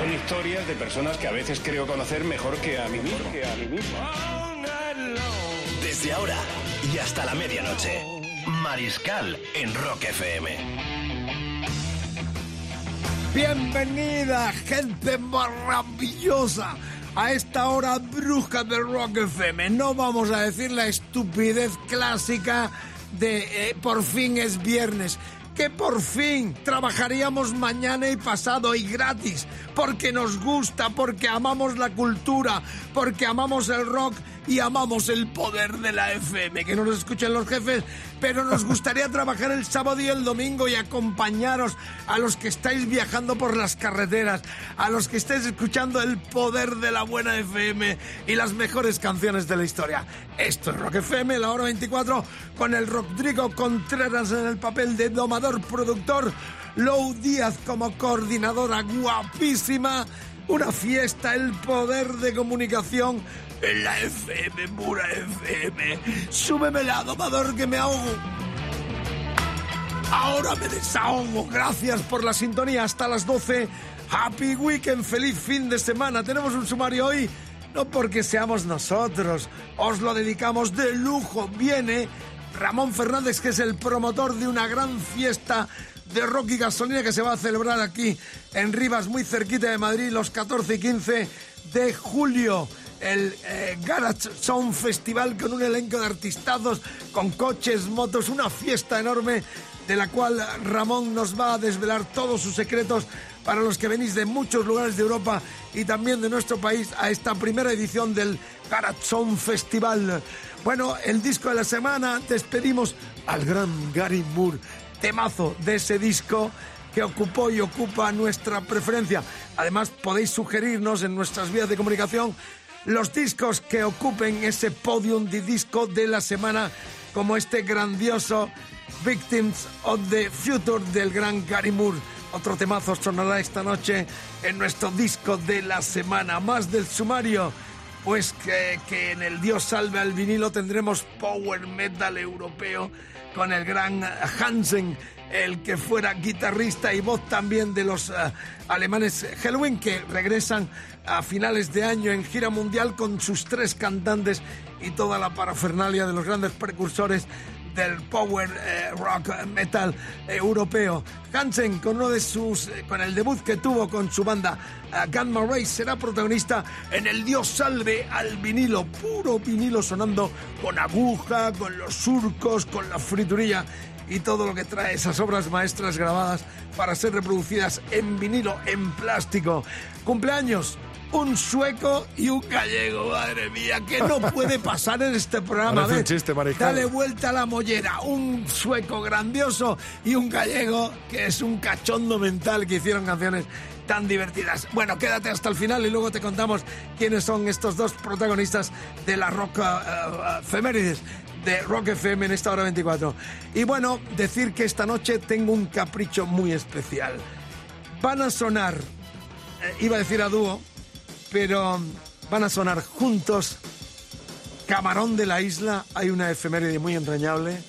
Son historias de personas que a veces creo conocer mejor que a mí mismo. Desde ahora y hasta la medianoche. Mariscal en Rock FM. Bienvenida, gente maravillosa, a esta hora bruja de Rock FM. No vamos a decir la estupidez clásica de eh, por fin es viernes. Que por fin trabajaríamos mañana y pasado y gratis, porque nos gusta, porque amamos la cultura, porque amamos el rock y amamos el poder de la FM. Que no nos escuchen los jefes, pero nos gustaría trabajar el sábado y el domingo y acompañaros a los que estáis viajando por las carreteras, a los que estáis escuchando el poder de la buena FM y las mejores canciones de la historia. Esto es Rock FM, la hora 24, con el Rodrigo Contreras en el papel de domador productor, Lou Díaz como coordinadora guapísima, una fiesta, el poder de comunicación en la FM, pura FM. Súbemela, domador, que me ahogo. Ahora me desahogo. Gracias por la sintonía hasta las 12. Happy Weekend, feliz fin de semana. Tenemos un sumario hoy, no porque seamos nosotros, os lo dedicamos de lujo. Viene Ramón Fernández, que es el promotor de una gran fiesta de rock y gasolina que se va a celebrar aquí en Rivas, muy cerquita de Madrid, los 14 y 15 de julio el eh, Garage Sound Festival con un elenco de artistazos, con coches, motos, una fiesta enorme de la cual Ramón nos va a desvelar todos sus secretos para los que venís de muchos lugares de Europa y también de nuestro país a esta primera edición del Garage Sound Festival. Bueno, el disco de la semana, despedimos al gran Gary Moore, temazo de ese disco que ocupó y ocupa nuestra preferencia. Además, podéis sugerirnos en nuestras vías de comunicación los discos que ocupen ese podium de disco de la semana, como este grandioso Victims of the Future del gran Gary Moore. Otro temazo sonará esta noche en nuestro disco de la semana. Más del sumario, pues que, en el Dios salve al vinilo tendremos power metal europeo con el gran Hansen, el que fuera guitarrista y voz también de los eh, alemanes Halloween, que regresan a finales de año en gira mundial con sus tres cantantes y toda la parafernalia de los grandes precursores del power eh, rock metal europeo. Hansen con uno de sus eh, con el debut que tuvo con su banda Gamma Ray será protagonista en el Dios salve al vinilo, puro vinilo sonando con aguja, con los surcos, con la friturilla y todo lo que trae esas obras maestras grabadas para ser reproducidas en vinilo, en plástico. Cumpleaños un sueco y un gallego, madre mía, que no puede pasar en este programa. Parece un chiste, Mariscal. Dale vuelta a la mollera, un sueco grandioso y un gallego que es un cachondo mental que hicieron canciones tan divertidas. Bueno, quédate hasta el final y luego te contamos quiénes son estos dos protagonistas de la rock uh, uh, efemérides de Rock FM en esta hora 24. Y bueno, decir que esta noche tengo un capricho muy especial. Van a sonar, eh, iba a decir a dúo, pero van a sonar juntos Camarón de la Isla, hay una efeméride muy entrañable,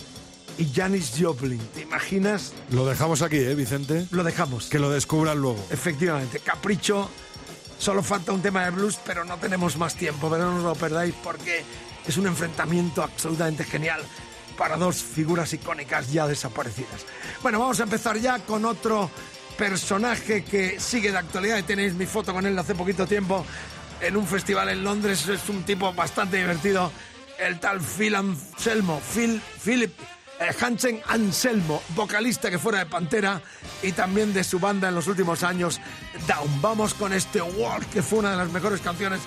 y Janis Joplin. ¿Te imaginas? Lo dejamos aquí, ¿eh, Vicente? Lo dejamos. Que lo descubran luego. Efectivamente, capricho. Solo falta un tema de blues, pero no tenemos más tiempo, pero no os lo perdáis porque es un enfrentamiento absolutamente genial para dos figuras icónicas ya desaparecidas. Bueno, vamos a empezar ya con otro personaje que sigue de actualidad y tenéis mi foto con él hace poquito tiempo en un festival en Londres. Es un tipo bastante divertido, el tal Phil Anselmo, Phil, Philip eh, Hansen Anselmo, vocalista que fuera de Pantera y también de su banda en los últimos años, Down. Vamos con este Walk, que fue una de las mejores canciones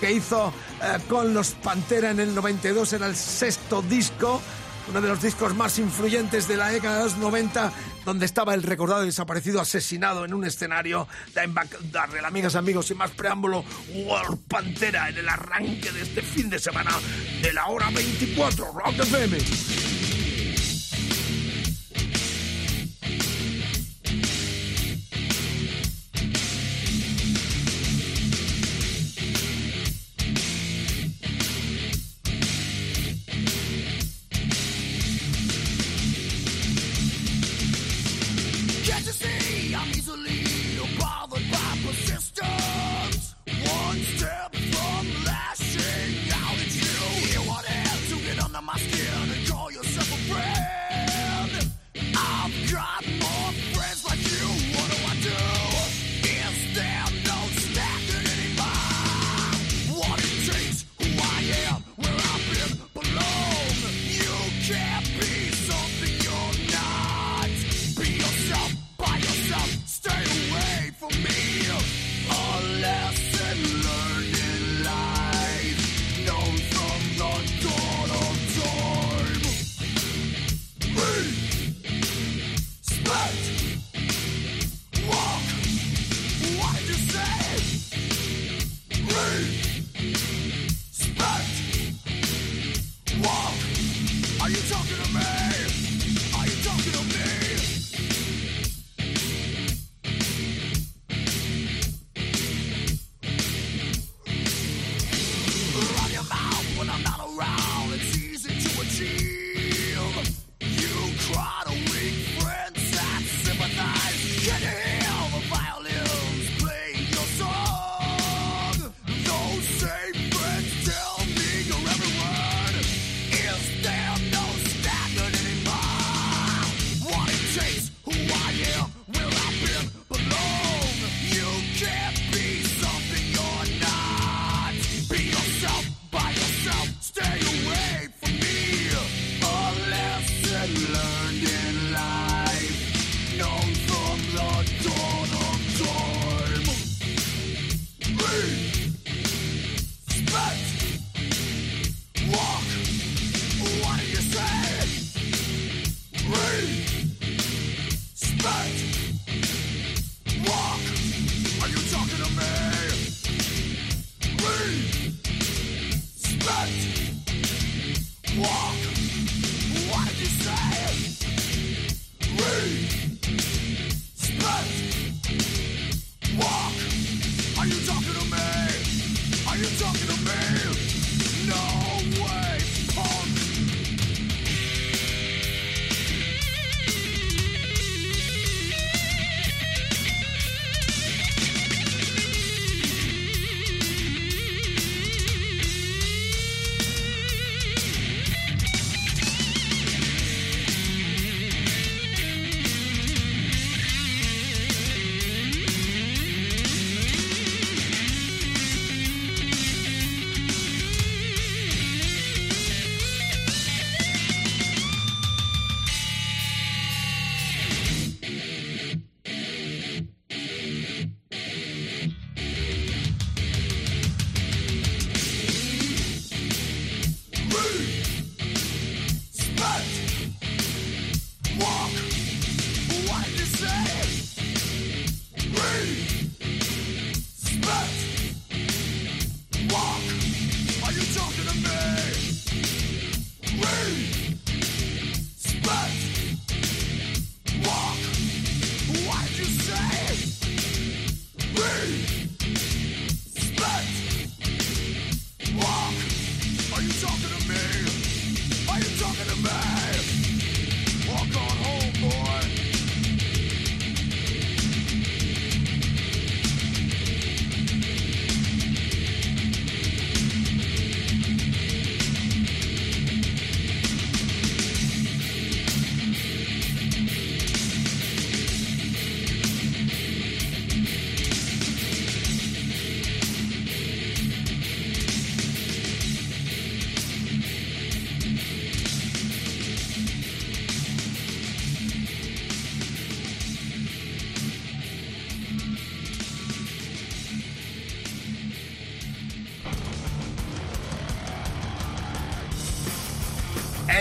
que hizo eh, con los Pantera en el 92, era el sexto disco, uno de los discos más influyentes de la década de los 90, donde estaba el recordado y desaparecido asesinado en un escenario. Darle, amigas, amigos, sin más preámbulo, War Pantera en el arranque de este fin de semana de la hora 24, Rock FM.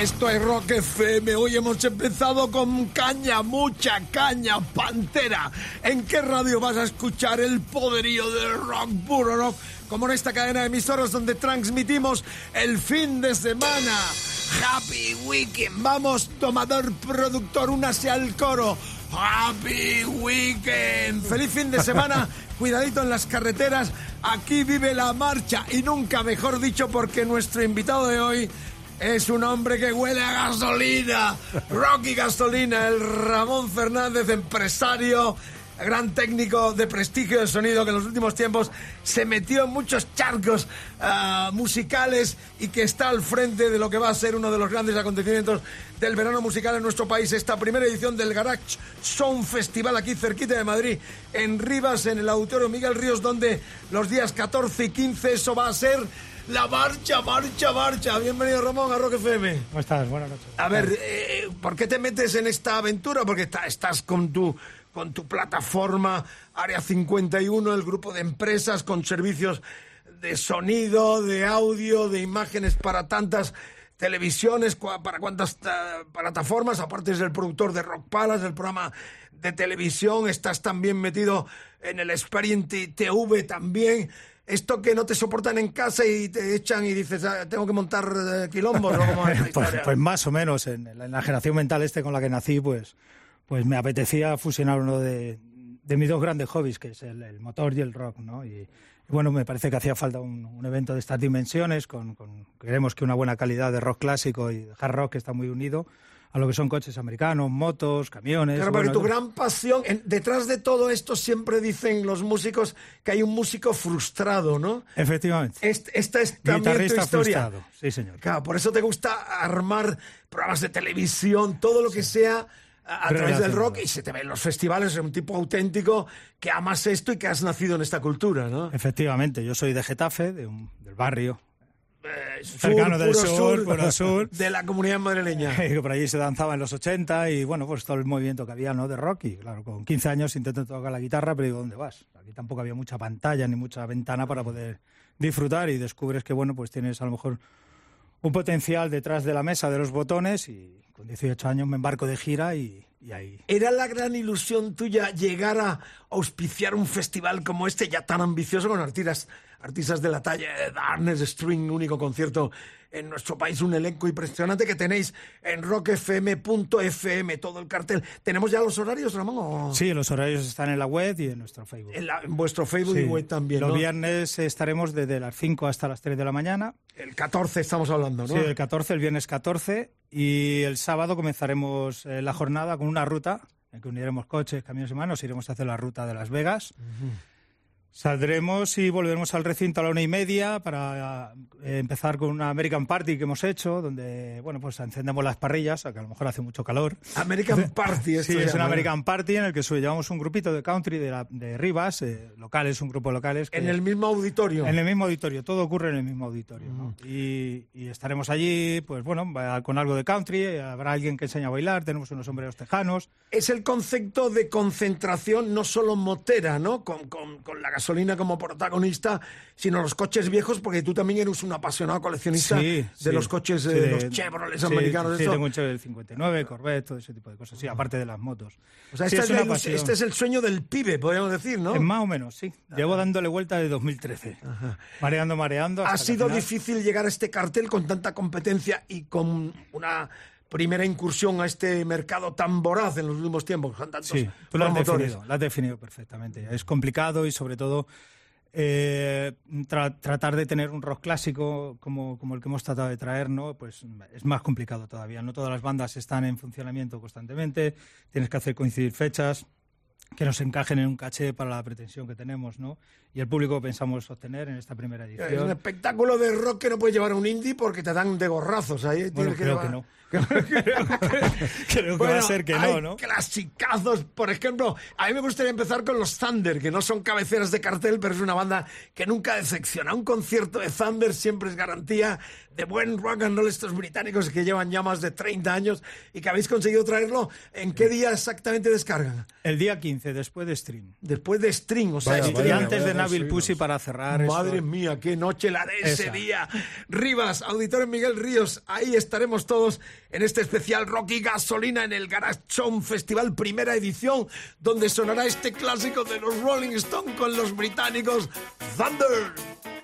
Esto es Rock FM. Hoy hemos empezado con caña, mucha caña, pantera. ¿En qué radio vas a escuchar el poderío del rock, puro rock? Como en esta cadena de emisoras donde transmitimos el fin de semana. Happy Weekend. Vamos, tomador, productor, únase al coro. Happy Weekend. Feliz fin de semana. Cuidadito en las carreteras. Aquí vive la marcha. Y nunca mejor dicho porque nuestro invitado de hoy es un hombre que huele a gasolina. Rocky Gasolina, el Ramón Fernández, empresario, gran técnico de prestigio del sonido que en los últimos tiempos se metió en muchos charcos uh, musicales y que está al frente de lo que va a ser uno de los grandes acontecimientos del verano musical en nuestro país. Esta primera edición del Garage Sound Festival aquí cerquita de Madrid, en Rivas, en el Auditorio Miguel Ríos, donde los días 14 y 15 eso va a ser la marcha, marcha, marcha. Bienvenido, Ramón, a Rock FM. ¿Cómo estás? Buenas noches. A ver, eh, ¿por qué te metes en esta aventura? Porque está, estás con tu, con tu plataforma Área 51, el grupo de empresas con servicios de sonido, de audio, de imágenes para tantas televisiones, para cuántas plataformas, aparte es el productor de Rock Palace, el programa de televisión, estás también metido en el Experience TV también esto que no te soportan en casa y te echan y dices, ah, tengo que montar eh, quilombos. ¿no? pues, pues, más o menos, en, en, la generación mental este con la que nací, pues, pues me apetecía fusionar uno de, de mis dos grandes hobbies, que es el, el, motor y el rock, ¿no? Y, y, bueno, me parece que hacía falta un, un evento de estas dimensiones, con, con, creemos que una buena calidad de rock clásico y hard rock que está muy unido a lo que son coches americanos, motos, camiones. Claro, bueno, pero tu gran pasión, en, detrás de todo esto siempre dicen los músicos que hay un músico frustrado, ¿no? Efectivamente. Este, esta es también tu historia. Frustrado. Sí, señor. Claro, por eso te gusta armar programas de televisión, todo lo que sea a, a través del rock y se te ve en los festivales, eres un tipo auténtico que amas esto y que has nacido en esta cultura, ¿no? Efectivamente, yo soy de Getafe, de un, del barrio eh, sur, cercano del puro sur, puro sur. de la comunidad madrileña. que por allí se danzaba en los 80 y bueno, pues todo el movimiento que había, ¿no? De rock y claro, con 15 años intento tocar la guitarra, pero digo, ¿dónde vas? Aquí tampoco había mucha pantalla ni mucha ventana para poder disfrutar y descubres que, bueno, pues tienes a lo mejor un potencial detrás de la mesa de los botones y con 18 años me embarco de gira y, ¿Era la gran ilusión tuya llegar a auspiciar un festival como este ya tan ambicioso con artistas, artistas de la talla de Darkness String, único concierto en nuestro país, un elenco impresionante que tenéis en rockfm.fm, todo el cartel. ¿Tenemos ya los horarios, Ramón? O... Sí, los horarios están en la web y en nuestro Facebook. En, la, en vuestro Facebook sí. y web también, Los ¿no? viernes estaremos desde las 5 hasta las 3 de la mañana. El 14 estamos hablando, ¿no? Sí, el 14, el viernes 14. Y el sábado comenzaremos eh, la jornada con una ruta en que uniremos coches, camiones y manos, iremos a hacer la ruta de Las Vegas. Uh -huh. Saldremos y volveremos al recinto a la una y media para eh, empezar con una American Party que hemos hecho, donde, bueno, pues encendemos las parrillas, que a lo mejor hace mucho calor. American Party, esto Sí, es una. American Party en el que llevamos un grupito de country de, la, de Rivas, eh, locales, un grupo de locales. Que, En el mismo auditorio. en el mismo auditorio, todo ocurre en el mismo auditorio. ¿no? Y, y estaremos allí, pues bueno, con algo de country, habrá alguien que enseña a bailar, tenemos unos sombreros tejanos. Es el concepto de concentración no solo motera, ¿no? Con, con- con la gasolina como protagonista, sino los coches viejos, porque tú también eres un apasionado coleccionista Sí, de sí. los coches, Sí, de- los Chevrolet sí, americanos. Sí, esto. tengo un Chevrolet 59, Corvette, todo ese tipo de cosas. Sí, aparte de las motos. O sea, Sí, esta es es este es el sueño del pibe, podríamos decir, ¿no? Eh, Más o menos, sí. Llevo dándole vuelta de 2013. Mareando, mareando. hasta Ha sido final- difícil llegar a este cartel con tanta competencia y con una primera incursión a este mercado tan voraz en los últimos tiempos, tantos Sí, tú lo has definido, lo has definido perfectamente. Es complicado y sobre todo eh, tra- tratar de tener un rock clásico como, como el que hemos tratado de traer, ¿no? Pues es más complicado todavía. No todas las bandas están en funcionamiento constantemente, tienes que hacer coincidir fechas que nos encajen en un caché para la pretensión que tenemos, ¿no? Y el público pensamos obtener en esta primera Es un edición. espectáculo de rock que no puedes llevar a un indie porque te dan de gorrazos ahí. Bueno, creo llevar- que no. Creo que Bueno, va a ser que hay no, ¿no? clasicazos. Por ejemplo, a mí me gustaría empezar con los Thunder, que no son cabeceras de cartel, pero es una banda que nunca decepciona. Un concierto de Thunder siempre es garantía de buen rock and roll estos británicos que llevan ya más de 30 años y que habéis conseguido traerlo. ¿En qué día exactamente descargan? El día 15, después de stream. Después de String, o sea, Vaya, y vaya, antes de Bill Pussy para cerrar. Madre esto. mía, qué noche la de ese Esa. día. Rivas, Auditorio Miguel Ríos, ahí estaremos todos en este especial Rocky Gasolina en el Garage Show Festival primera edición, donde sonará este clásico de los Rolling Stones con los británicos Thunder.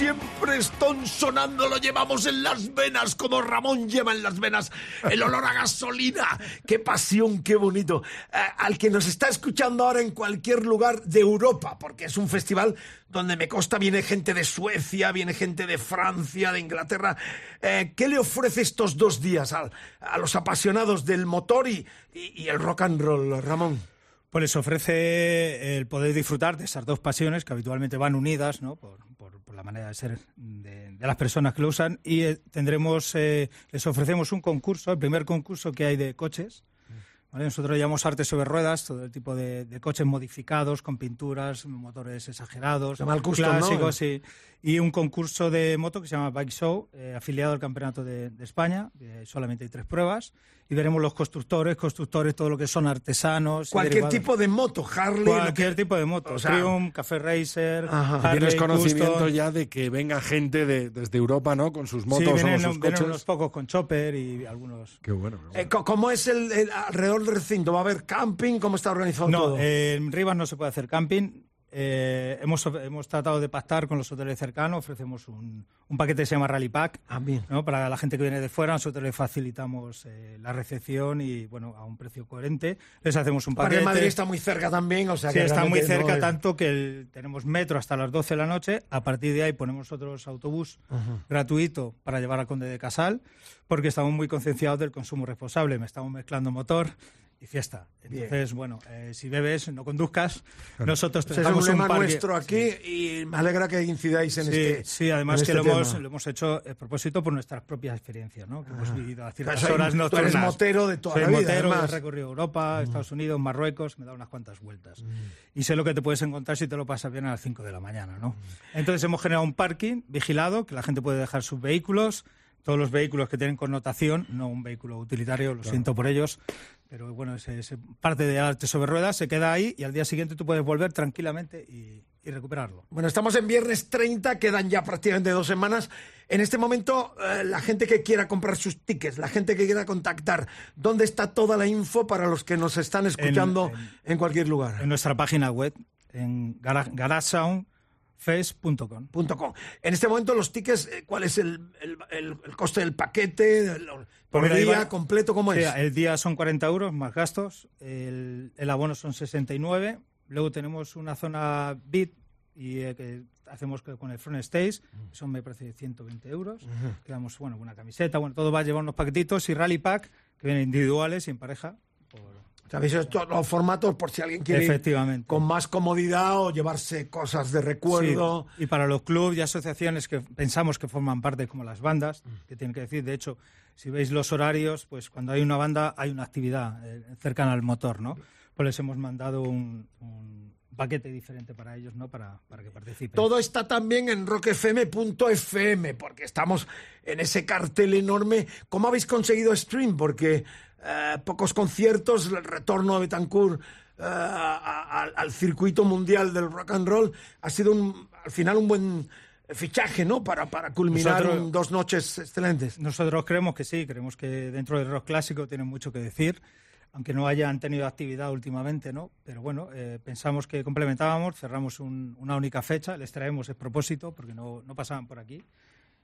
Siempre están sonando, lo llevamos en las venas, como Ramón lleva en las venas el olor a gasolina. Qué pasión, qué bonito. Eh, al que nos está escuchando ahora en cualquier lugar de Europa, porque es un festival donde me consta viene gente de Suecia, viene gente de Francia, de Inglaterra. Eh, ¿Qué le ofrece estos dos días a, los apasionados del motor y el rock and roll, Ramón? Pues les ofrece el poder disfrutar de esas dos pasiones que habitualmente van unidas, ¿no? Por, por- la manera de ser de, de las personas que lo usan. Y eh, tendremos, eh, les ofrecemos un concurso, el primer concurso que hay de coches. ¿vale? Nosotros llamamos arte sobre ruedas, todo el tipo de, de coches modificados, con pinturas, motores exagerados, custom, ¿no? clásicos, sí. Y un concurso de moto que se llama Bike Show, eh, afiliado al Campeonato de, de España. eh, solamente hay tres pruebas. Y veremos los constructores, constructores, todo lo que son artesanos. Cualquier tipo de moto, Harley. lo Cualquier que- tipo de moto. o sea- Triumph, Café Racer, Ajá. Harley, Tienes conocimiento Custom. ya de que venga gente de- desde Europa, ¿no? Con sus motos Sí, vienen, con sus vienen coches. unos pocos con chopper y algunos... Qué bueno. qué bueno. Eh, ¿Cómo es el, el alrededor del recinto? ¿Va a haber camping? ¿Cómo está organizado No, todo? eh, en Rivas no se puede hacer camping. Eh, hemos, hemos tratado de pactar con los hoteles cercanos, ofrecemos un, un paquete que se llama Rally Pack. Ah. ¿no? Para la gente que viene de fuera, nosotros les facilitamos eh, la recepción y, bueno, a un precio coherente. Les hacemos un paquete. Madrid está muy cerca también, o sea Sí, que está muy no cerca, es- tanto que el- tenemos metro hasta las 12 de la noche. A partir de ahí ponemos otros autobús gratuito para llevar al Conde de Casal, porque estamos muy concienciados del consumo responsable. Me estamos mezclando motor y fiesta. Entonces, bueno, eh, si bebes, no conduzcas. Nosotros es un un nuestro aquí y me alegra que incidáis en Sí, este sí, además en que este lo, hemos, lo hemos hecho a propósito por nuestras propias experiencias, ¿no? Que hemos vivido a ciertas Pero soy- horas tú nocturnas. eres motero de toda Soy la vida, motero, además. Mm. he recorrido Europa, Estados Unidos, Marruecos, me he dado unas cuantas vueltas. Y sé lo que te puedes encontrar si te lo pasas bien a las 5 de la mañana, ¿no? Mm. Entonces hemos generado un parking vigilado, que la gente puede dejar sus vehículos, todos los vehículos que tienen connotación, no un vehículo utilitario, lo siento por ellos, pero bueno, ese, ese parte de arte sobre ruedas se queda ahí y al día siguiente tú puedes volver tranquilamente y, y recuperarlo. Bueno, estamos en viernes 30, quedan ya prácticamente dos semanas. En este momento, eh, la gente que quiera comprar sus tickets, la gente que quiera contactar, ¿dónde está toda la info para los que nos están escuchando en, cualquier lugar? en nuestra página web, en gara- garagesoundfest.com. Punto com. En este momento, los tickets, eh, ¿cuál es el, el- el- el coste del paquete? El- ¿Por mira, día Iván, completo? ¿Cómo es? el día son 40 euros más gastos, el, el abono son 69, luego tenemos una zona VIP y eh, que hacemos con el front stage, que son me parece 120 euros, que damos bueno, una camiseta, bueno, todo va a llevar unos paquetitos y rally pack, que vienen individuales y en pareja. por- ¿Sabéis estos los formatos por si alguien quiere ir Efectivamente. con más comodidad o llevarse cosas de recuerdo? Sí, y para los clubes y asociaciones que pensamos que forman parte, como las bandas, que tienen que decir, de hecho, si veis los horarios, pues cuando hay una banda hay una actividad eh, cercana al motor, ¿no? Pues les hemos mandado un, un paquete diferente para ellos, ¿no? Para, para que participen. Todo está también en rockfm.fm, porque estamos en ese cartel enorme. ¿Cómo habéis conseguido stream? Porque eh, pocos conciertos, el retorno de Betancourt eh, a- a- al circuito mundial del rock and roll ha sido un, al final un buen fichaje, ¿no? Para, para culminar Nosotros- dos noches excelentes. Nosotros creemos que sí, creemos que dentro del rock clásico tienen mucho que decir, aunque no hayan tenido actividad últimamente, ¿no? Pero bueno, eh, pensamos que complementábamos, cerramos un- una única fecha, les traemos el propósito, porque no, no pasaban por aquí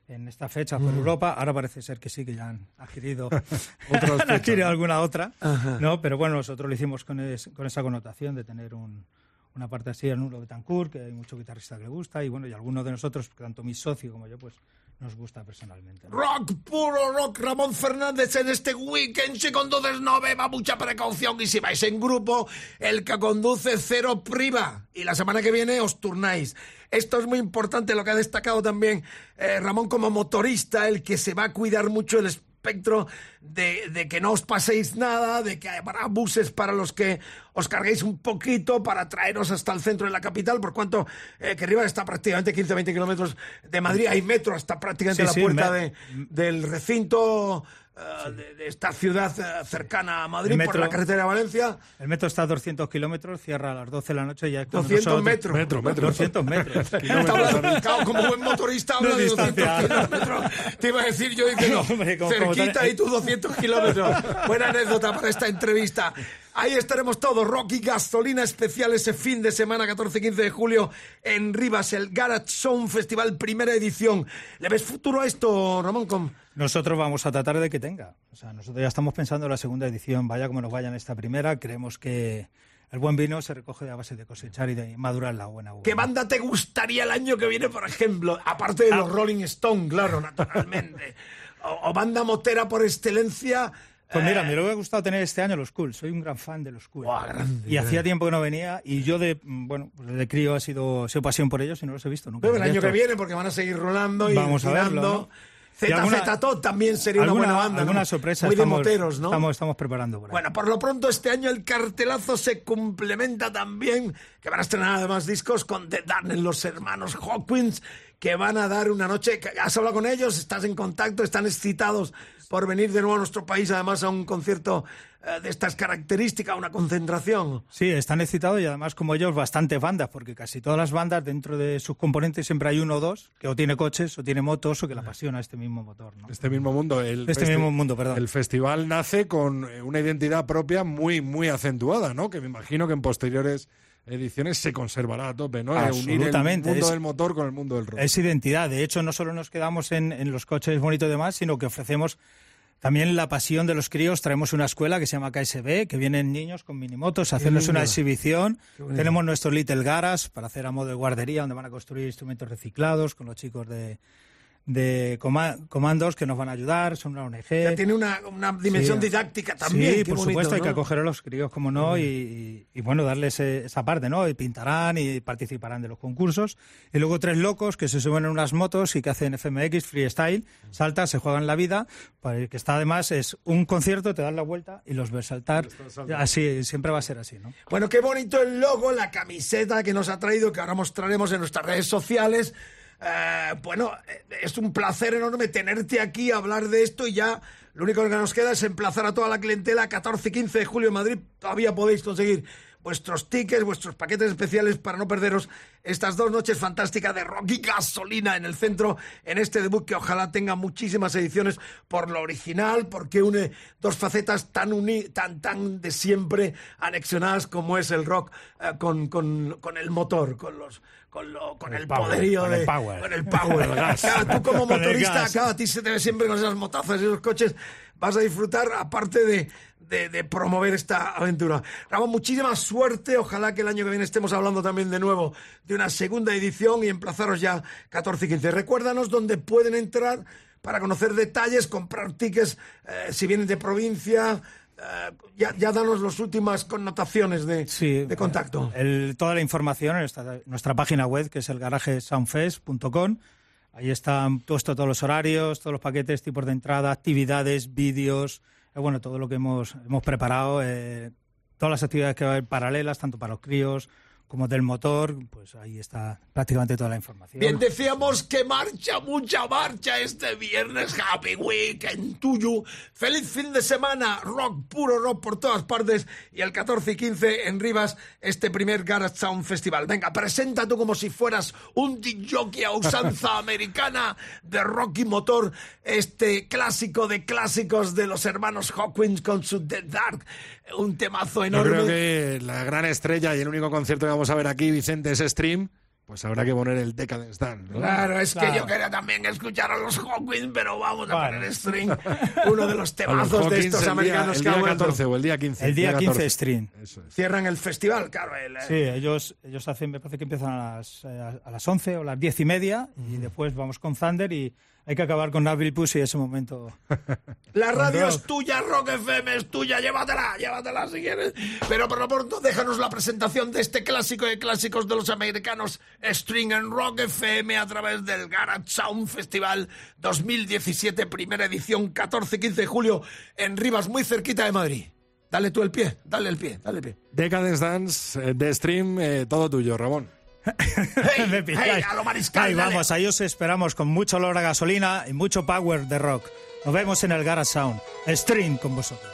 en esta fecha por Europa. Ahora parece ser que sí, que ya han adquirido, han adquirido alguna otra, ¿no? Pero bueno, nosotros lo hicimos con, es- con esa connotación de tener un- una parte así en Nulo Betancourt, que hay mucho guitarrista que le gusta, y bueno, y algunos de nosotros, tanto mi socio como yo, pues nos gusta personalmente. Rock, puro rock, Ramón Fernández en este weekend. Si conduces no beba, mucha precaución. Y si vais en grupo, el que conduce cero priva. Y la semana que viene os turnáis. Esto es muy importante, lo que ha destacado también eh, Ramón como motorista, el que se va a cuidar mucho el espectro de, de que no os paséis nada, de que habrá buses para los que os carguéis un poquito para traeros hasta el centro de la capital, por cuanto eh, que Rivas está prácticamente 15-20 kilómetros de Madrid, hay metro hasta prácticamente Sí, la sí, puerta me- de, del recinto eh, de, de esta ciudad eh, cercana a Madrid El por metro- la carretera de Valencia. El metro está a 200 kilómetros, cierra a las 12 de la noche y ya es cuando 200 nosotros- metros. Metro, metro. 200 metros. Está como buen motorista habla No de 200 distancia. kilómetros. Te iba a decir yo diciendo No, hombre, como- como cerquita y tú 200 kilómetros. Buena anécdota para esta entrevista. Ahí estaremos todos. Rocky Gasolina especial ese fin de semana, 14-15 de julio, en Rivas, el Garage Sound Festival, primera edición. ¿Le ves futuro a esto, Ramón? Com? Nosotros vamos a tratar de que tenga. O sea, nosotros ya estamos pensando en la segunda edición, vaya como nos vaya en esta primera. Creemos que el buen vino se recoge a base de cosechar y de madurar la buena uva. ¿Qué banda te gustaría el año que viene, por ejemplo? Aparte de los Rolling Stone, claro, naturalmente. o, o banda motera por excelencia. Pues mira, eh, me hubiera gustado tener este año los Cool. Soy un gran fan de los Cool. Grande, y hacía tiempo que no venía y yo de, mm, bueno, pues de crío ha sido, ha sido pasión por ellos y no los he visto nunca. Pero el año que viene, porque van a seguir rolando y Vamos a verlo. ¿no? ZZ Top también sería una alguna, buena banda. ¿no? Alguna sorpresa Muy estamos, de moteros, ¿no? estamos, estamos preparando por ahí. Bueno, por lo pronto este año el cartelazo se complementa también, que van a estrenar además discos con The Darnell, los hermanos Hawkins, que van a dar una noche, ¿has hablado con ellos? ¿Estás en contacto? ¿Están excitados por venir de nuevo a nuestro país, además a un concierto eh, de estas características, una concentración? Sí, están excitados y además como ellos bastantes bandas, porque casi todas las bandas dentro de sus componentes siempre hay uno o dos que o tiene coches o tiene motos o que le apasiona este mismo motor. ¿no? Este mismo mundo. El Este mismo mundo, perdón. El festival nace con eh, una identidad propia muy, muy acentuada, ¿no? Que me imagino que en posteriores ediciones se conservará a tope, ¿no? Unir el Absolutamente, mundo es- del motor con el mundo del rock. Es identidad. De hecho, no solo nos quedamos en, en los coches bonitos y demás, sino que ofrecemos también la pasión de los críos. Traemos una escuela que se llama KSB, que vienen niños con minimotos a hacernos una exhibición. Tenemos nuestro Little Garage para hacer a modo de guardería, donde van a construir instrumentos reciclados con los chicos de, de coma- comandos que nos van a ayudar. Son una ONG. Ya tiene una, una dimensión Sí. didáctica también. Sí, qué por bonito, supuesto, hay que ¿no? acoger a los críos, como no, y, y- y, bueno, darles eh, esa parte, ¿no? Y pintarán y participarán de los concursos. Y luego tres locos que se suben en unas motos y que hacen FMX, freestyle, saltan, se juegan la vida, para el que está además, es un concierto, te dan la vuelta y los ves saltar. Así, siempre va a ser así, ¿no? Bueno, qué bonito el logo, la camiseta que nos ha traído, que ahora mostraremos en nuestras redes sociales. Eh, bueno, eh, es un placer enorme tenerte aquí, hablar de esto y ya lo único que nos queda es emplazar a toda la clientela 14 y 15 de julio en Madrid. Todavía podéis conseguir vuestros tickets, vuestros paquetes especiales para no perderos estas dos noches fantásticas de rock y gasolina en el centro, en este debut que ojalá tenga muchísimas ediciones por lo original, porque une dos facetas tan, uni- tan, tan de siempre anexionadas como es el rock eh, con el motor, con los con, lo- con el, power, poderío con de, el power. con el power. Claro, tú como el motorista, claro, a ti se te ve siempre con esas motazas y esos coches, vas a disfrutar, aparte de, de- de promover esta aventura. Ramón, muchísima suerte. Ojalá que el año que viene estemos hablando también de nuevo de una segunda edición y emplazaros ya 14 y 15. Recuérdanos dónde pueden entrar para conocer detalles, comprar tickets, eh, si vienen de provincia. Eh, ya, ya danos las últimas connotaciones de, Sí, de contacto. el- toda la información en nuestra, nuestra página web, que es el garagesoundfest.com. Ahí están puestos todos los horarios, todos los paquetes, tipos de entrada, actividades, vídeos, eh, bueno, todo lo que hemos, hemos preparado, eh, todas las actividades que va a haber paralelas, tanto para los críos como del motor, pues ahí está prácticamente toda la información. Bien, decíamos que marcha, mucha marcha este viernes. Happy Weekend tuyo. Feliz fin de semana. Rock, puro rock por todas partes. Y el 14 y 15 en Rivas, este primer Garage Sound Festival. Venga, presenta tú como si fueras un jockey a usanza americana de rock y motor. Este clásico de clásicos de los hermanos Hawkins con su The Dark. Un temazo Yo enorme. creo que la gran estrella y el único concierto que vamos a ver aquí, Vicente, es Stream. Pues habrá que poner el Decadence ¿no? Claro, es que yo quería también escuchar a los Hawkins, pero vamos a poner string, uno de los temazos de estos el día- americanos el que día han vuelto. 14 o el día 15. El día 15 14. stream. Eso es. Cierran el festival, claro. el- Sí, ellos, ellos hacen, me parece que empiezan a las, eh, a las 11 o las 10 y media y después vamos con Thunder y hay que acabar con Nashville Pussy ese momento. La radio es tuya, Rock FM es tuya, llévatela, llévatela si quieres. Pero por lo pronto déjanos la presentación de este clásico de clásicos de los americanos, String and Rock FM, a través del Garage Sound Festival 2017, primera edición, 14-15 de julio, en Rivas, muy cerquita de Madrid. Dale tú el pie, dale el pie, dale el pie. Decadence Dance, eh, de Stream, eh, todo tuyo, Ramón. Hey, Me hey, pilláis. a lo mariscal, Ahí dale. vamos, ahí os esperamos con mucho olor a gasolina y mucho power de rock. Nos vemos en el Garage Sound. Stream con vosotros.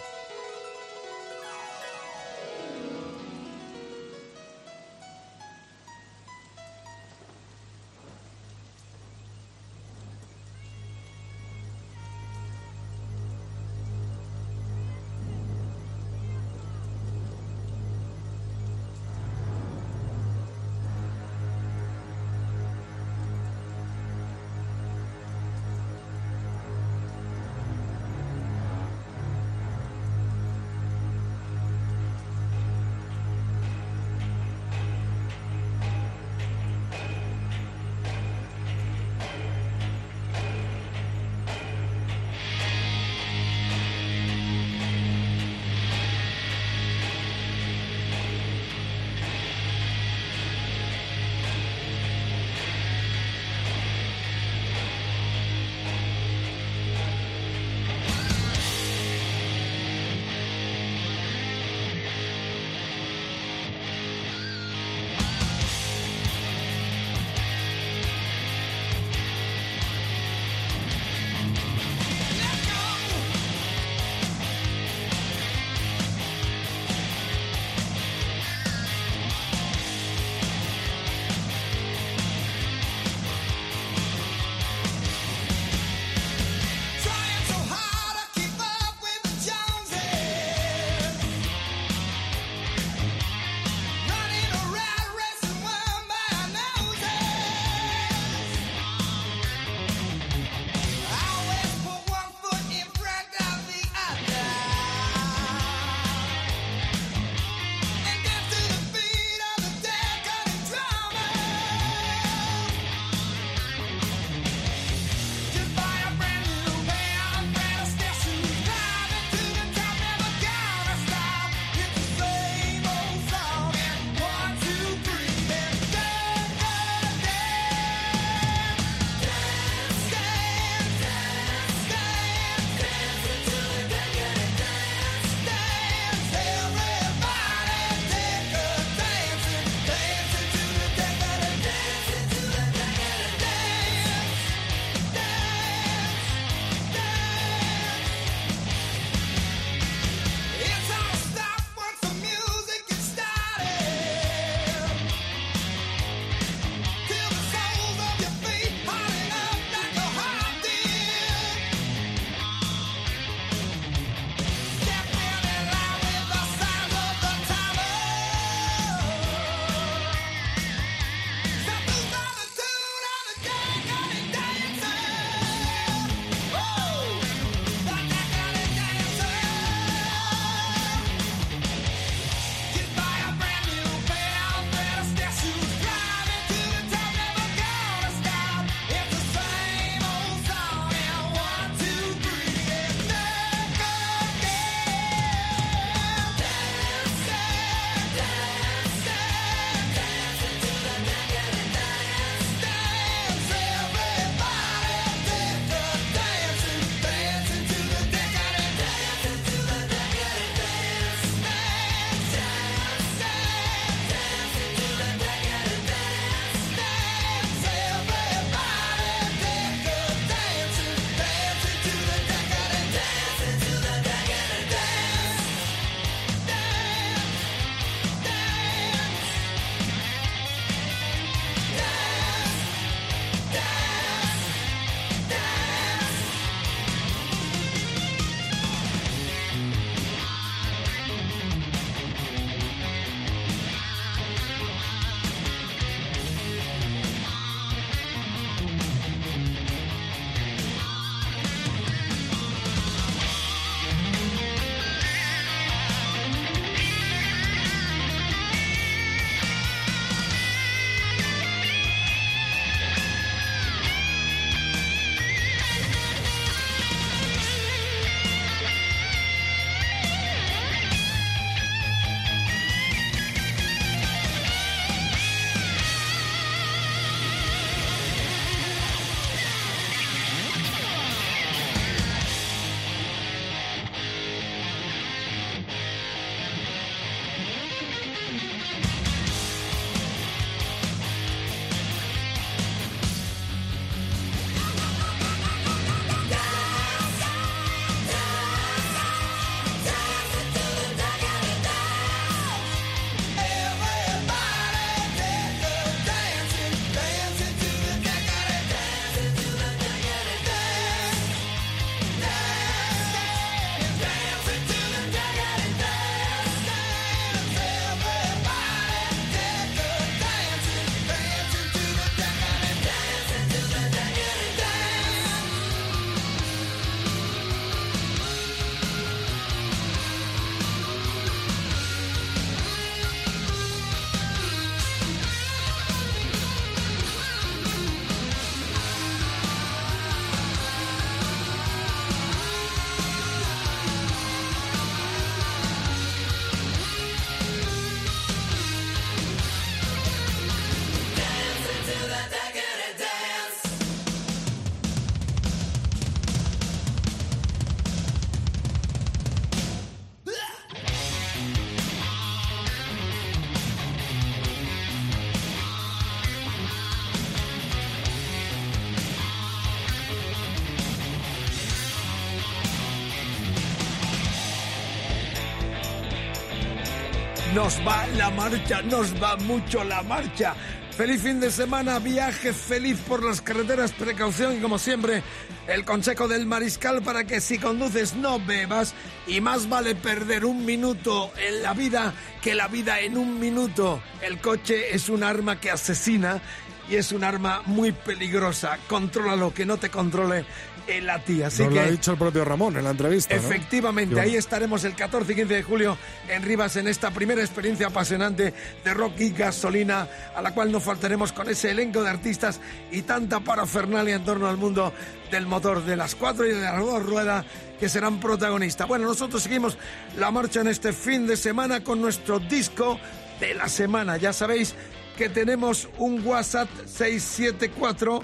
Nos va la marcha, nos va mucho la marcha. Feliz fin de semana, viaje feliz por las carreteras, precaución y como siempre, el consejo del mariscal para que si conduces no bebas y más vale perder un minuto en la vida que la vida en un minuto. El coche es un arma que asesina y es un arma muy peligrosa. Controla lo que no te controle el a ti. Así Nos que lo ha dicho el propio Ramón en la entrevista. ¿no? Efectivamente, Qué ahí estaremos el 14 y 15 de julio en Rivas en esta primera experiencia apasionante de rock y gasolina, a la cual no faltaremos con ese elenco de artistas y tanta parafernalia en torno al mundo del motor de las cuatro y de las dos ruedas que serán protagonistas. Bueno, nosotros seguimos la marcha en este fin de semana con nuestro disco de la semana. Ya sabéis que tenemos un WhatsApp 674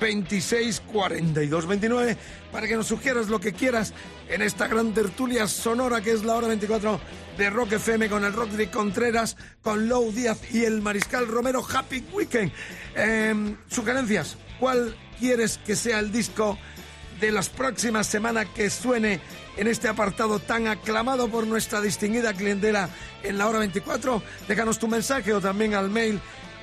26 42 29 para que nos sugieras lo que quieras en esta gran tertulia sonora que es la hora 24 de Rock FM con el Rock de Contreras, con Lou Díaz y el Mariscal Romero. Happy Weekend. Eh, sugerencias, ¿cuál quieres que sea el disco de las próximas semanas que suene en este apartado tan aclamado por nuestra distinguida clientela en la hora 24? Déjanos tu mensaje o también al mail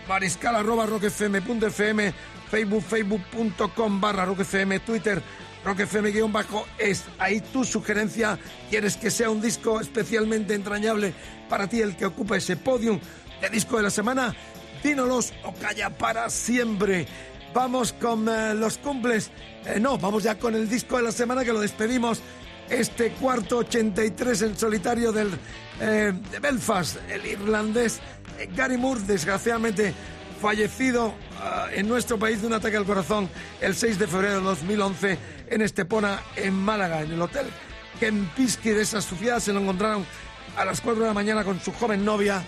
mariscal arroba rockfm.fm, facebook facebook.com barra rockfm, twitter rockfm guion bajo es ahí tu sugerencia. ¿Quieres que sea un disco especialmente entrañable para ti el que ocupa ese podium de disco de la semana? Dínolos o calla para siempre. Vamos con eh, los cumples. Eh, no, vamos ya con el disco de la semana que lo despedimos. Este cuarto 83 en solitario del, eh, de Belfast, el irlandés Gary Moore, desgraciadamente fallecido ah, en nuestro país de un ataque al corazón el 6 de febrero de 2011 en Estepona, en Málaga, en el hotel Kempinski de esa ciudad. Se lo encontraron a las 4 de la mañana con su joven novia,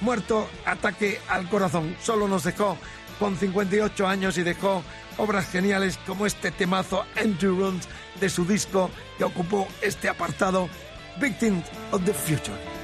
muerto, ataque al corazón. Solo nos dejó con 58 años y dejó obras geniales como este temazo Endurance de su disco que ocupó este apartado Victims of the Future.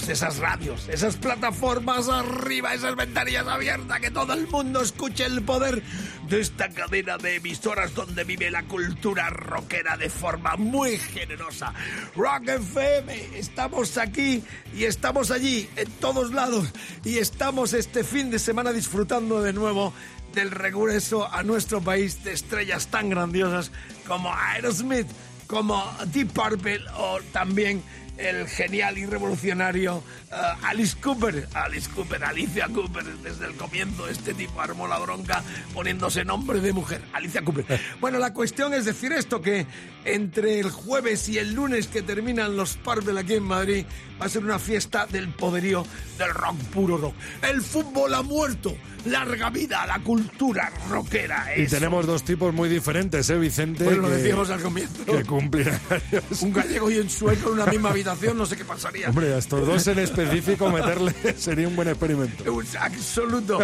Esas radios, esas plataformas arriba, esas ventanillas abiertas, que todo el mundo escuche el poder de esta cadena de emisoras donde vive la cultura rockera de forma muy generosa. Rock FM, estamos aquí y estamos allí, en todos lados, y estamos este fin de semana disfrutando de nuevo del regreso a nuestro país de estrellas tan grandiosas como Aerosmith, como Deep Purple o también el genial y revolucionario uh, Alice Cooper. Alice Cooper, Alicia Cooper, desde el comienzo este tipo armó la bronca poniéndose nombre de mujer, Alicia Cooper. Bueno, la cuestión es decir esto, que entre el jueves y el lunes que terminan los Purple aquí en Madrid, va a ser una fiesta del poderío del rock puro rock. El fútbol ha muerto. Larga vida a la cultura rockera. Y eso. tenemos dos tipos muy diferentes, ¿eh, Vicente? Pues lo que- decíamos al comienzo. Que cumplen. Un gallego y un sueco en una misma habitación, no sé qué pasaría. Hombre, a estos dos en específico meterle sería un buen experimento. Un absoluto.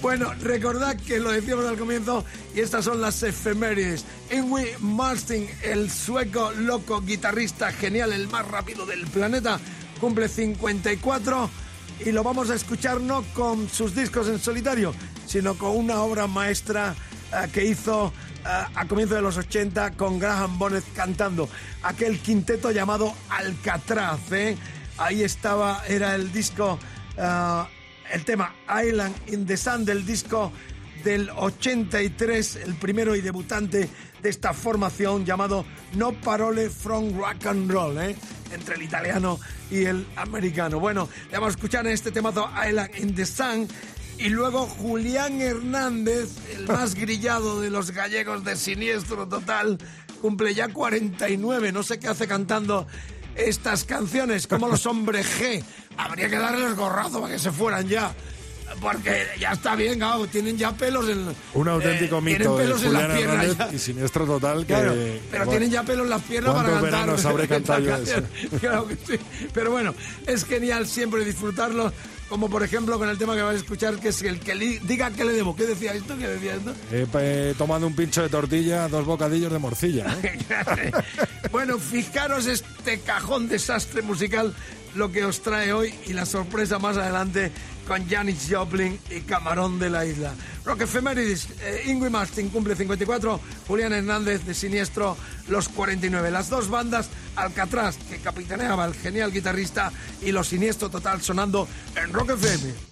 Bueno, recordad que lo decíamos al comienzo y estas son las efemérides. Ingrid Malmsteen, el sueco loco guitarrista genial, el más rápido del planeta, cumple 54 y lo vamos a escuchar no con sus discos en solitario, sino con una obra maestra eh, que hizo eh, a comienzos de los 80 con Graham Bonnet cantando aquel quinteto llamado Alcatraz. ¿eh? Ahí estaba, era el disco, el tema Island in the Sun del disco del 83, el primero y debutante de esta formación llamado No Parole from Rock and Roll, ¿eh? entre el italiano y el americano. Bueno, le vamos a escuchar en este temazo Island in the Sun. Y luego Julián Hernández, el más grillado de los gallegos de Siniestro Total, cumple ya 49. No sé qué hace cantando estas canciones, como los hombres G. Habría que darles gorrazo para que se fueran ya. Porque ya está bien, claro, tienen ya pelos en Un auténtico eh, mito Tienen de pelos en las Julián piernas Hernández y siniestro total que... Claro, pero bueno, tienen ya pelos en las piernas para ¿cuántos cantar. veranos habré esta cantado yo canción? Claro que sí. Pero bueno, es genial siempre disfrutarlo, como por ejemplo con el tema que vais a escuchar, que es el que li- diga que le debo. ¿Qué decía esto? ¿Qué decía esto? He eh, tomado un pincho de tortilla, dos bocadillos de morcilla. ¿eh? bueno, fijaros este cajón desastre musical lo que os trae hoy y la sorpresa más adelante con Janis Joplin y Camarón de la Isla. Rock Efemérides, eh, Martin cumple 54, Julián Hernández de Siniestro los 49. Las dos bandas, Alcatraz, que capitaneaba el genial guitarrista, y los Siniestro Total sonando en Rock FM.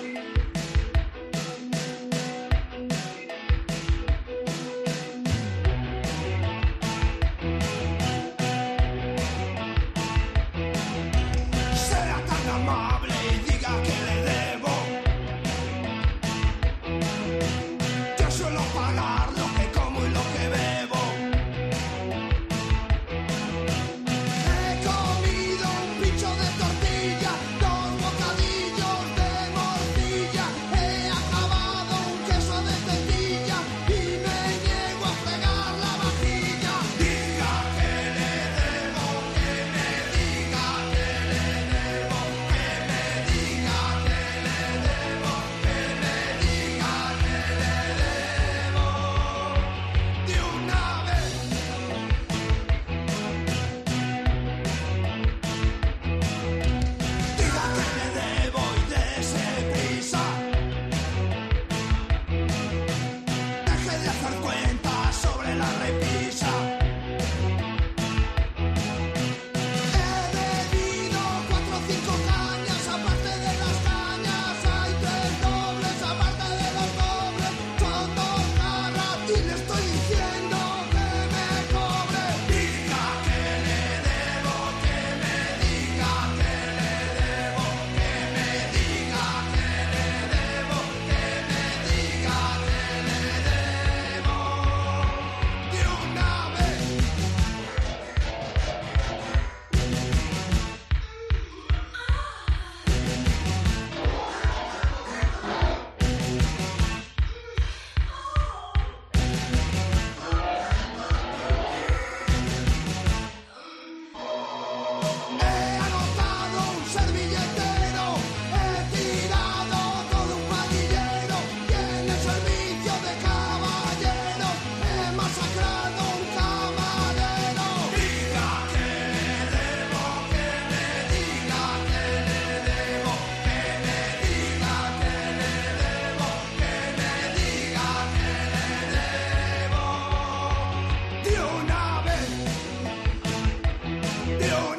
De una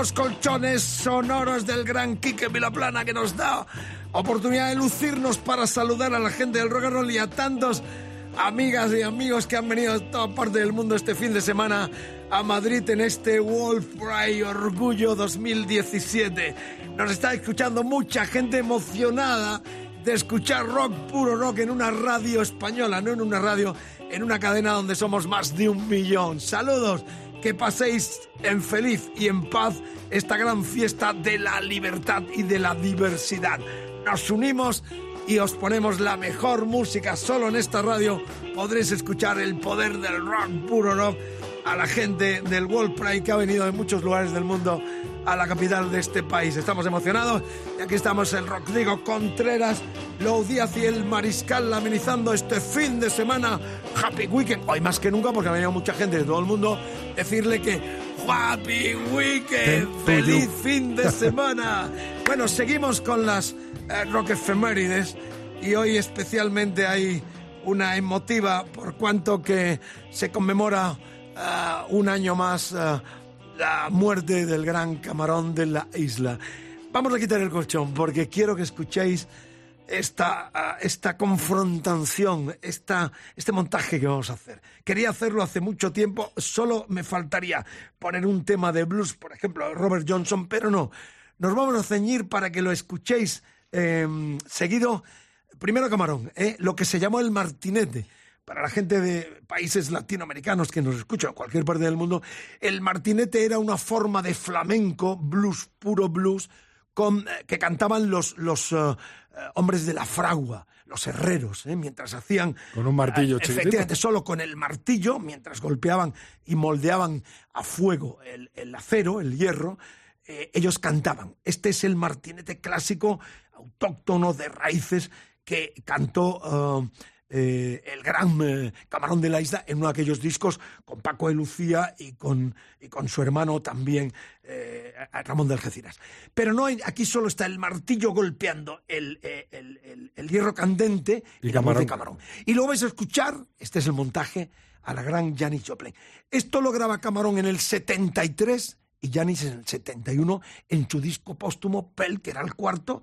los colchones sonoros del gran Quique Vilaplana que nos da oportunidad de lucirnos para saludar a la gente del rock and roll y a tantos amigas y amigos que han venido de toda parte del mundo este fin de semana a Madrid en este Wolf Pride Orgullo 2017. Nos está escuchando mucha gente emocionada de escuchar rock, puro rock en una radio española, no en una radio, en una cadena donde somos más de un millón. Saludos que paséis en feliz y en paz esta gran fiesta de la libertad y de la diversidad. Nos unimos y os ponemos la mejor música. Solo en esta radio podréis escuchar el poder del rock, puro rock, a la gente del World Pride que ha venido de muchos lugares del mundo a la capital de este país. Estamos emocionados y aquí estamos el Rodrigo Contreras, Lou Díaz y el Mariscal amenizando este fin de semana. Happy Weekend, hoy más que nunca porque ha venido mucha gente de todo el mundo. Decirle que Happy Weekend, feliz fin de semana. Bueno, seguimos con las eh, rock efemérides y hoy especialmente hay una emotiva por cuanto que se conmemora ah, un año más ah, la muerte del gran camarón de la isla. Vamos a quitar el colchón porque quiero que escuchéis esta, ah, esta confrontación, esta, este montaje que vamos a hacer. Quería hacerlo hace mucho tiempo, solo me faltaría poner un tema de blues, por ejemplo, Robert Johnson, pero no. Nos vamos a ceñir para que lo escuchéis eh, seguido. Primero camarón, eh, lo que se llamó el martinete para la gente de países latinoamericanos que nos escuchan en cualquier parte del mundo, el martinete era una forma de flamenco, blues, puro blues, con, eh, que cantaban los, los eh, eh, hombres de la fragua, los herreros, ¿eh? mientras hacían... Con un martillo chiquitito. Efectivamente, solo con el martillo, mientras golpeaban y moldeaban a fuego el, el acero, el hierro, eh, ellos cantaban. Este es el martinete clásico, autóctono de raíces que cantó eh, el gran eh, Camarón de la Isla en uno de aquellos discos con Paco de Lucía y con, y con su hermano también, eh, Ramón de Algeciras. Pero no hay, aquí solo está el martillo golpeando el, el- el- el hierro candente y, Y la voz de Camarón. Camarón. Y luego vais a escuchar, este es el montaje, a la gran Janis Joplin. Esto lo graba Camarón en el 73 y Janis en el 71 en su disco póstumo Pel, que era el cuarto.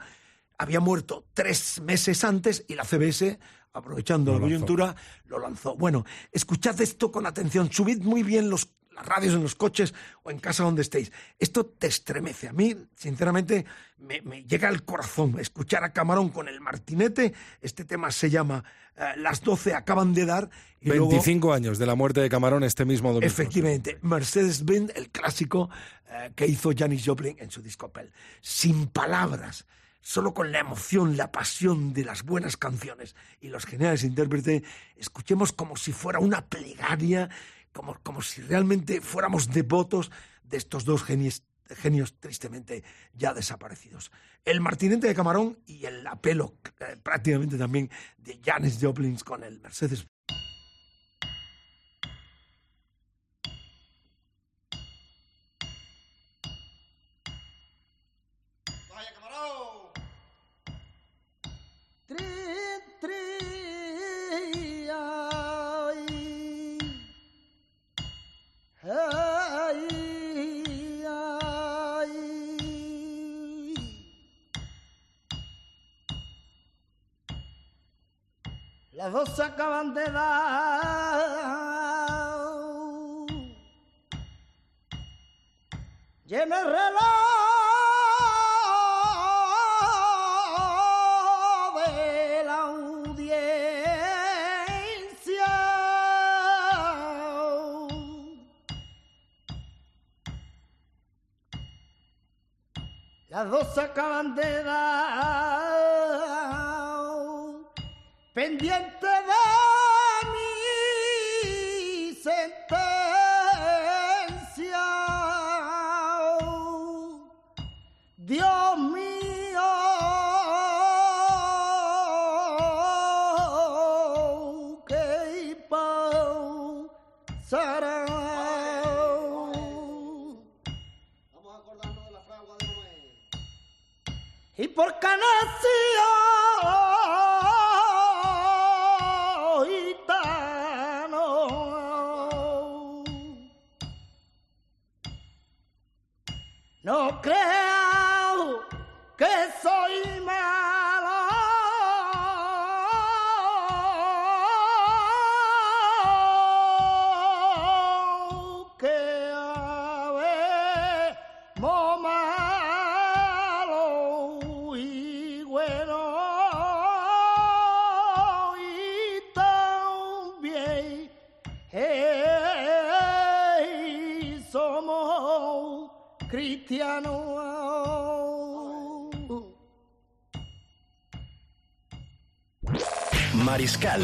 Había muerto tres meses antes y la CBS, aprovechando Lo la coyuntura, lo lanzó. Bueno, escuchad esto con atención, subid muy bien los, las radios en los coches o en casa donde estéis. Esto te estremece. A mí, sinceramente, me, me llega al corazón escuchar a Camarón con el martinete. Este tema se llama eh, Las 12 acaban de dar. Y luego- 25 años de la muerte de Camarón este mismo domingo. Efectivamente, Mercedes-Benz, el clásico eh, que hizo Janis Joplin en su disco Pel. Sin palabras, solo con la emoción, la pasión de las buenas canciones y los geniales intérpretes, escuchemos como si fuera una plegaria, como, como si realmente fuéramos devotos de estos dos genios, tristemente ya desaparecidos. El martinete de Camarón y el apelo eh, prácticamente también de Janis Joplin con el Mercedes acaban de dar. Llena el reloj de la audiencia. Las dos acaban de dar pendiente Mariscal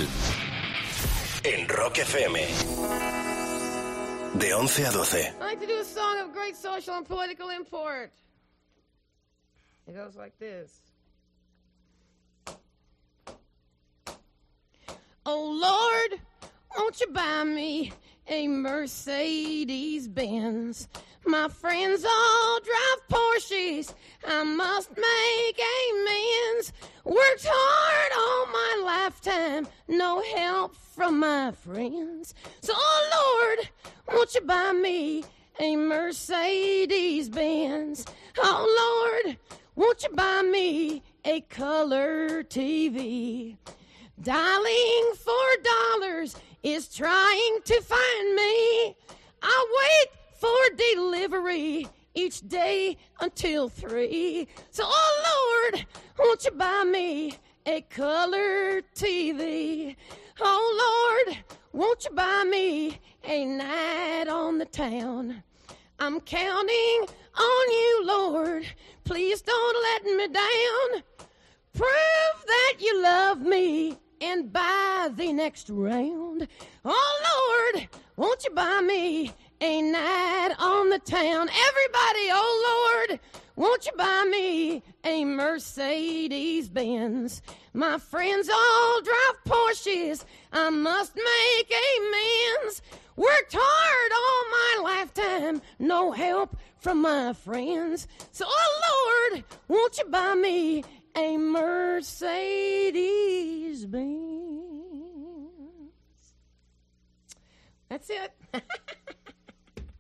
en Rock FM. De 11 a 12. I'd like to do a song of great social and political import. It goes like this. Oh Lord, won't you buy me a Mercedes buy me a color TV? Dialing for dollars is trying to find me. I wait for delivery each day until three. So, oh Lord, won't you buy me a color TV? Oh Lord, won't you buy me a night on the town? I'm counting on you, Lord. Please don't let me down. Prove that you love me and buy the next round. Oh Lord, won't you buy me a night on the town? Everybody, oh Lord, won't you buy me a Mercedes Benz? My friends all drive Porsches. I must make amends. Worked hard all my lifetime, no help from my friends. So, oh Lord, won't you buy me a Mercedes Benz? That's it.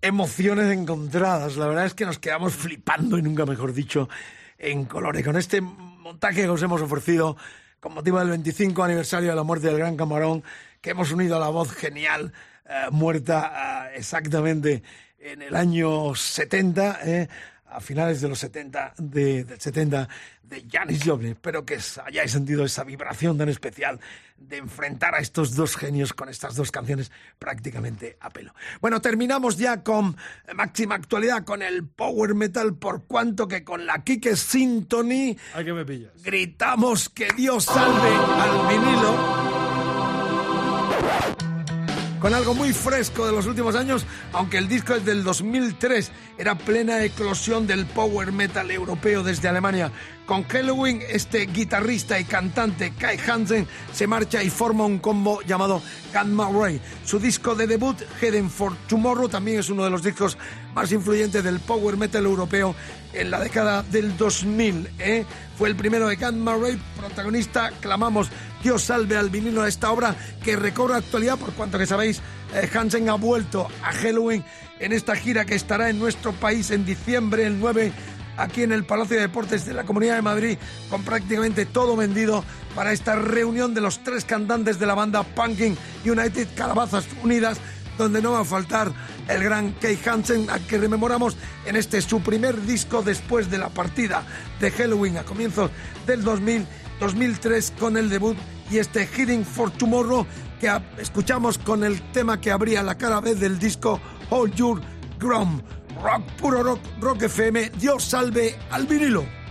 emociones encontradas. La verdad es que nos quedamos flipando, y nunca mejor dicho, en colores. Con este montaje que os hemos ofrecido con motivo del 25 aniversario de la muerte del Gran Camarón, que hemos unido a la voz genial, eh, muerta eh, exactamente en el año 70, eh, a finales de los 70, de, del 70, de Janis Joplin. Espero que hayáis sentido esa vibración tan especial de enfrentar a estos dos genios con estas dos canciones prácticamente a pelo. Bueno, terminamos ya con máxima actualidad con el power metal, por cuanto que con la Kike Symphony Ay, que me pillas. gritamos que Dios salve al vinilo con algo muy fresco de los últimos años, aunque el disco es del 2003, era plena eclosión del power metal europeo desde Alemania. Con Halloween, este guitarrista y cantante Kai Hansen se marcha y forma un combo llamado Gamma Ray. Su disco de debut, Heading for Tomorrow, también es uno de los discos más influyentes del power metal europeo en la década del 2000. ¿eh? Fue el primero de Gamma Ray, protagonista, clamamos Dios salve al vinilo a esta obra que recobra actualidad, por cuanto que sabéis, eh, Hansen ha vuelto a Halloween en esta gira que estará en nuestro país en diciembre, el 9, aquí en el Palacio de Deportes de la Comunidad de Madrid, con prácticamente todo vendido para esta reunión de los tres cantantes de la banda Punking United Calabazas Unidas, donde no va a faltar el gran Kay Hansen, a que rememoramos en este su primer disco después de la partida de Halloween a comienzos del 2000, 2003 con el debut y este Heading for Tomorrow que escuchamos con el tema que abría la cara B del disco Hold Your Ground. Rock, puro rock, rock FM, Dios salve al vinilo.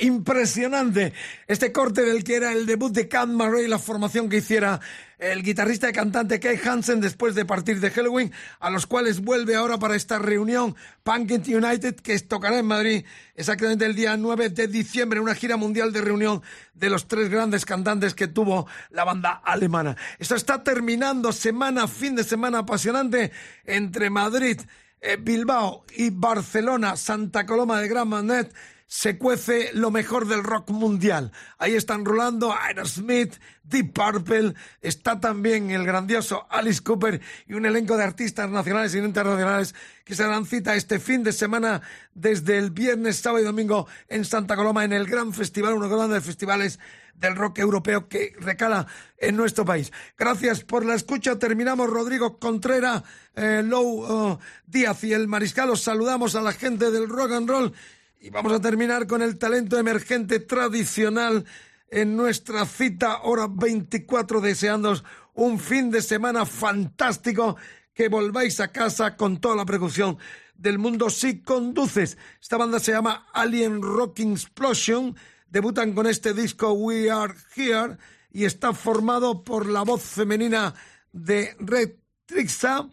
Impresionante. Este corte del que era el debut de Cat Murray, la formación que hiciera el guitarrista y cantante Kay Hansen después de partir de Halloween, a los cuales vuelve ahora para esta reunión Punkit United que tocará en Madrid exactamente el día 9 de diciembre, una gira mundial de reunión de los tres grandes cantantes que tuvo la banda alemana. Esto está terminando semana, fin de semana apasionante entre Madrid, eh, Bilbao y Barcelona, Santa Coloma de Gran Manet se cuece lo mejor del rock mundial. Ahí están rolando Aerosmith, Deep Purple, está también el grandioso Alice Cooper y un elenco de artistas nacionales e internacionales que se dan cita este fin de semana desde el viernes, sábado y domingo en Santa Coloma en el gran festival, uno de los grandes festivales del rock europeo que recala en nuestro país. Gracias por la escucha. Terminamos Rodrigo Contrera, eh, uh, Díaz y el Mariscal. Os saludamos a la gente del rock and roll y vamos a terminar con el talento emergente tradicional en nuestra cita hora 24, deseándoos un fin de semana fantástico, que volváis a casa con toda la precaución del mundo si conduces. Esta banda se llama Alien Rocking Explosion, debutan con este disco We Are Here y está formado por la voz femenina de Red Trixa,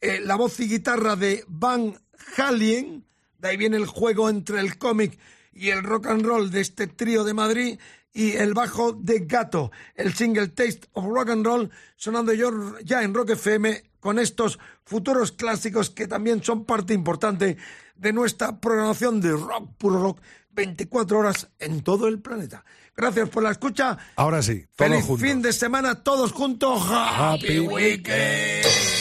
eh, la voz y guitarra de Van Halen, de ahí viene el juego entre el cómic y el rock and roll de este trío de Madrid y el bajo de Gato, el single Taste of Rock and Roll, sonando yo ya en Rock FM con estos futuros clásicos que también son parte importante de nuestra programación de rock, puro rock, 24 horas en todo el planeta. Gracias por la escucha. Ahora sí, todos Feliz juntos. fin de semana, todos juntos. Happy weekend.